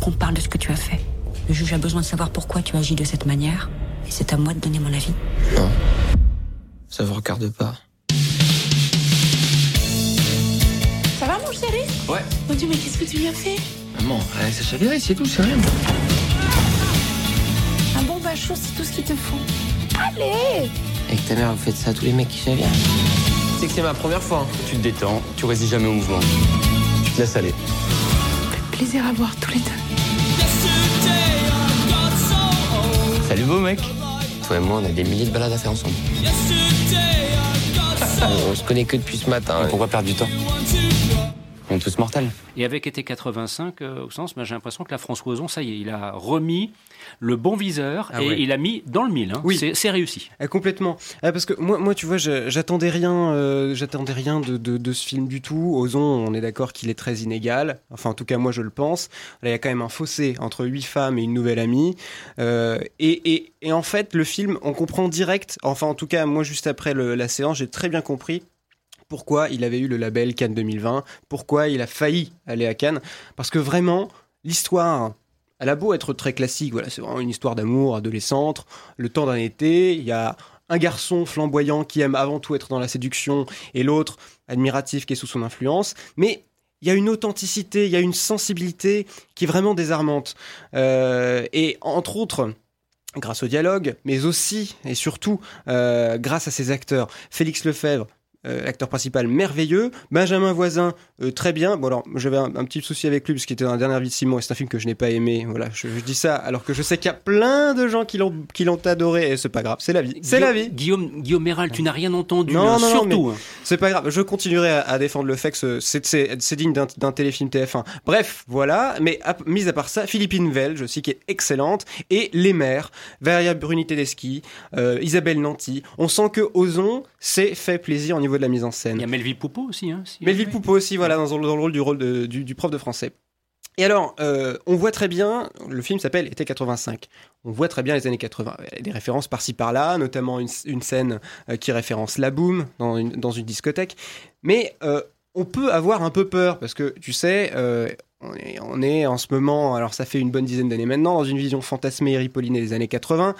qu'on parle de ce que tu as fait. Le juge a besoin de savoir pourquoi tu agis de cette manière. Et c'est à moi de donner mon avis. Non. Ça vous regarde pas. Ça va, mon chéri? Ouais. Mon Dieu, mais qu'est-ce que tu lui as fait? Maman, allez, ça chavirait, c'est tout, c'est rien. Un bon bachot, c'est tout ce qu'il te faut. Allez Avec ta mère, vous faites ça à tous les mecs qui chavirent. C'est que c'est ma première fois. hein. Tu te détends, tu résistes jamais au mouvement. Tu te laisses aller. Plaisir à voir tous les deux. Beau mec. Toi et moi, on a des milliers de balades à faire ensemble. on se connaît que depuis ce matin. Pourquoi perdre du temps? On est tous mortels. Et avec été 85, euh, au sens, ben, j'ai l'impression que la François Ozon, ça y est, il a remis le bon viseur Ah et ouais. il a mis dans le mille. hein. Oui. C'est- C'est réussi. Ah, complètement. Ah, parce que moi, moi, tu vois, je- j'attendais rien, euh, j'attendais rien de, de- de ce film du tout. Ozon, on est d'accord qu'il est très inégal. Enfin, en tout cas, moi, je le pense. Là, il y a quand même un fossé entre huit femmes et une nouvelle amie. Euh, et, et- et en fait, le film, on comprend direct. Enfin, en tout cas, moi, juste après le- la séance, j'ai très bien compris pourquoi il avait eu le label Cannes 2020, pourquoi il a failli aller à Cannes. Parce que vraiment, l'histoire, elle a beau être très classique, voilà, c'est vraiment une histoire d'amour adolescente, le temps d'un été, il y a un garçon flamboyant qui aime avant tout être dans la séduction et l'autre admiratif qui est sous son influence, mais il y a une authenticité, il y a une sensibilité qui est vraiment désarmante. Euh, et entre autres, grâce au dialogue, mais aussi et surtout euh, grâce à ses acteurs. Félix Lefebvre, euh, acteur principal merveilleux, Benjamin Voisin, euh, très bien. Bon alors, j'avais un, un petit souci avec lui parce qu'il était dans la dernière vie de Simon et c'est un film que je n'ai pas aimé. Voilà, je, je dis ça alors que je sais qu'il y a plein de gens qui l'ont qui l'ont adoré et c'est pas grave, c'est la vie. C'est la vie. Guillaume, Guillaume Méral, tu n'as rien entendu, Non, hein, non, non, surtout. hein. C'est pas grave, je continuerai à, à défendre le fait que ce- c'est- digne d'un téléfilm TF1. Bref, voilà, mais à- mis à part ça, Philippine Velge aussi qui est excellente, et les mères, Varia Bruni Tedeschi, euh, Isabelle Nanty. On sent que Ozon s'est fait plaisir au niveau de la mise en Il y scène. a Melville Poupeau aussi. Hein, si- Melville Poupeau aussi, voilà, dans, le- dans le rôle du, rôle de- du, du prof de français. Et alors, euh, on voit très bien, le film s'appelle Été 85. On voit très bien les années 80. Il y a des références par-ci par-là, notamment une, une scène euh, qui référence la boom dans une, dans une discothèque. Mais euh, on peut avoir un peu peur parce que, tu sais, euh, on, est, on est en ce moment, alors ça fait une bonne dizaine d'années maintenant, dans une vision fantasmée et ripollinée des années 80.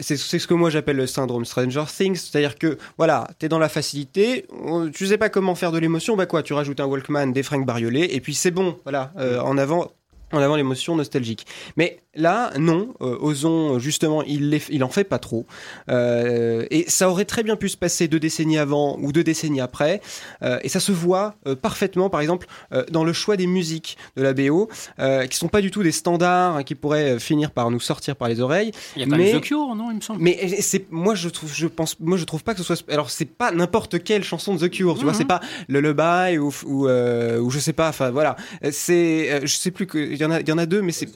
C'est ce que moi j'appelle le syndrome Stranger Things, c'est-à-dire que voilà, t'es dans la facilité, tu sais pas comment faire de l'émotion, bah quoi, tu rajoutes un Walkman, des fringues bariolées, et puis c'est bon, voilà, euh, en avant, en avant l'émotion nostalgique. Mais là, non, euh, Ozon justement, il, les- il en fait pas trop, Euh, et ça aurait très bien pu se passer deux décennies avant ou deux décennies après, euh, et ça se voit euh, parfaitement, par exemple, euh, dans le choix des musiques de la BO, euh, qui sont pas du tout des standards hein, qui pourraient finir par nous sortir par les oreilles. Il y a quand mais- même The Cure, non, il me semble. mais c'est moi je trouve je pense moi je trouve pas que ce soit alors c'est pas n'importe quelle chanson de The Cure tu vois Mhm. c'est pas le Lullaby ou ou, euh, ou je sais pas enfin voilà c'est euh, je sais plus que y en a il y en a deux mais c'est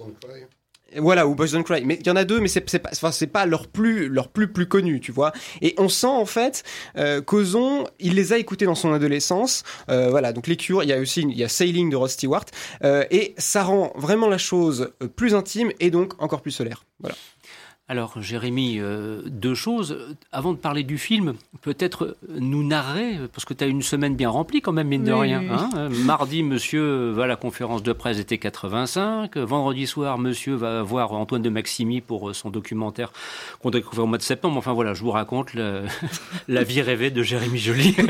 voilà ou Boys Don't Cry. Mais il y en a deux mais c'est pas enfin c'est pas leur plus leur plus plus connu tu vois. Et on sent en fait euh, qu'Ozon il les a écoutés dans son adolescence. Euh, voilà donc les Cure il y a aussi il y a Sailing de Rod Stewart. Euh, et ça rend vraiment la chose euh, plus intime et donc encore plus solaire. Voilà Alors, Jérémy, euh, deux choses. Avant de parler du film, peut-être nous narrer, parce que tu as une semaine bien remplie quand même, mine de rien. oui. hein. Mardi, monsieur va à la conférence de presse été 85. Vendredi soir, monsieur va voir Antoine de Maximi pour euh, son documentaire qu'on doit découvrir au mois de septembre. Enfin voilà, je vous raconte le- la vie rêvée de Jérémy Joly.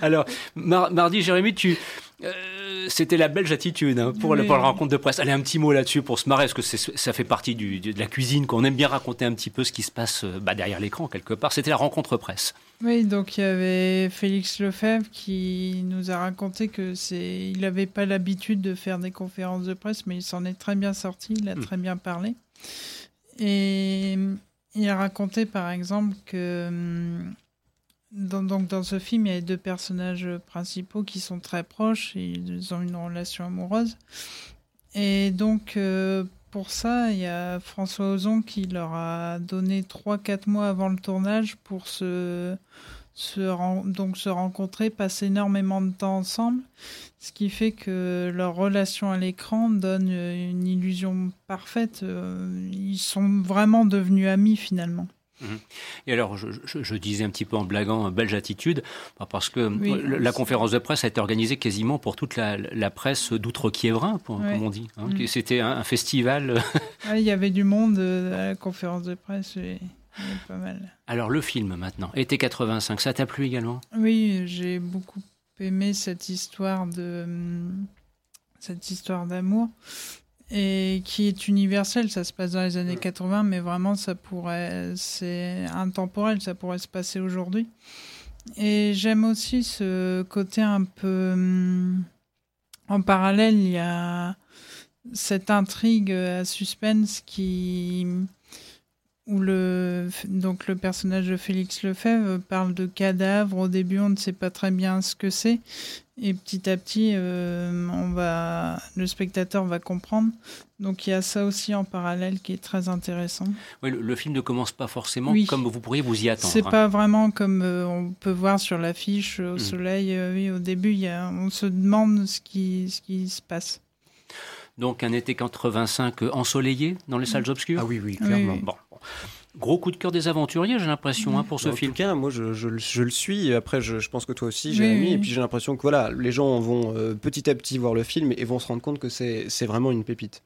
Alors, mar- mardi, Jérémy, tu... euh, c'était la belge attitude hein, pour, la, Oui. pour la rencontre de presse. Allez, un petit mot là-dessus pour se marrer, parce que ça fait partie du- de la cuisine, qu'on aime bien raconter un petit peu ce qui se passe euh, bah, derrière l'écran, quelque part. C'était la rencontre presse. Oui, donc il y avait Félix Lefebvre qui nous a raconté que c'est, il n'avait pas l'habitude de faire des conférences de presse, mais il s'en est très bien sorti, il a très bien parlé. Et il a raconté par exemple que hum, dans, donc dans ce film, il y a deux personnages principaux qui sont très proches, ils ont une relation amoureuse. Et donc, euh, pour ça, il y a François Ozon qui leur a donné 3-4 mois avant le tournage pour se, se, donc se rencontrer, passer énormément de temps ensemble. Ce qui fait que leur relation à l'écran donne euh, une illusion parfaite. Euh, Ils sont vraiment devenus amis finalement. Mhm. Et alors, je, disais un petit peu en blaguant, belge attitude, bah, parce que la conférence de presse a été organisée quasiment pour toute la, presse d'outre-Kiévrin, comme on dit. Hein, mhm. C'était un, festival. Ah, il y avait du monde euh, à la conférence de presse. Pas mal. Alors le film maintenant, été 85, ça t'a plu également? Oui, j'ai beaucoup aimé cette histoire de hum, cette histoire d'amour et qui est universelle. Ça se passe dans les années 80, mais vraiment ça pourrait, c'est intemporel, ça pourrait se passer aujourd'hui. Et j'aime aussi ce côté un peu hum, en parallèle. Il y a cette intrigue à suspense qui où le, donc le personnage de Félix Lefebvre parle de cadavres. Au début, on ne sait pas très bien ce que c'est. Et petit à petit, euh, on va, le spectateur va comprendre. Donc il y a ça aussi en parallèle qui est très intéressant. Oui, le, film ne commence pas forcément comme vous pourriez vous y attendre. C'est pas vraiment comme euh, on peut voir sur l'affiche au mm. soleil. Euh, oui, au début, il y a, on se demande ce qui, ce qui se passe. Donc un été 85 ensoleillé dans les salles obscures? Ah oui, oui, clairement. Bon, Gros coup de cœur des aventuriers, j'ai l'impression, hein, pour ce film. En tout cas, moi, je, je, le suis. Après, je, pense que toi aussi, Jérémy. Et puis, j'ai l'impression que voilà, les gens vont euh, petit à petit voir le film et vont se rendre compte que c'est vraiment une pépite.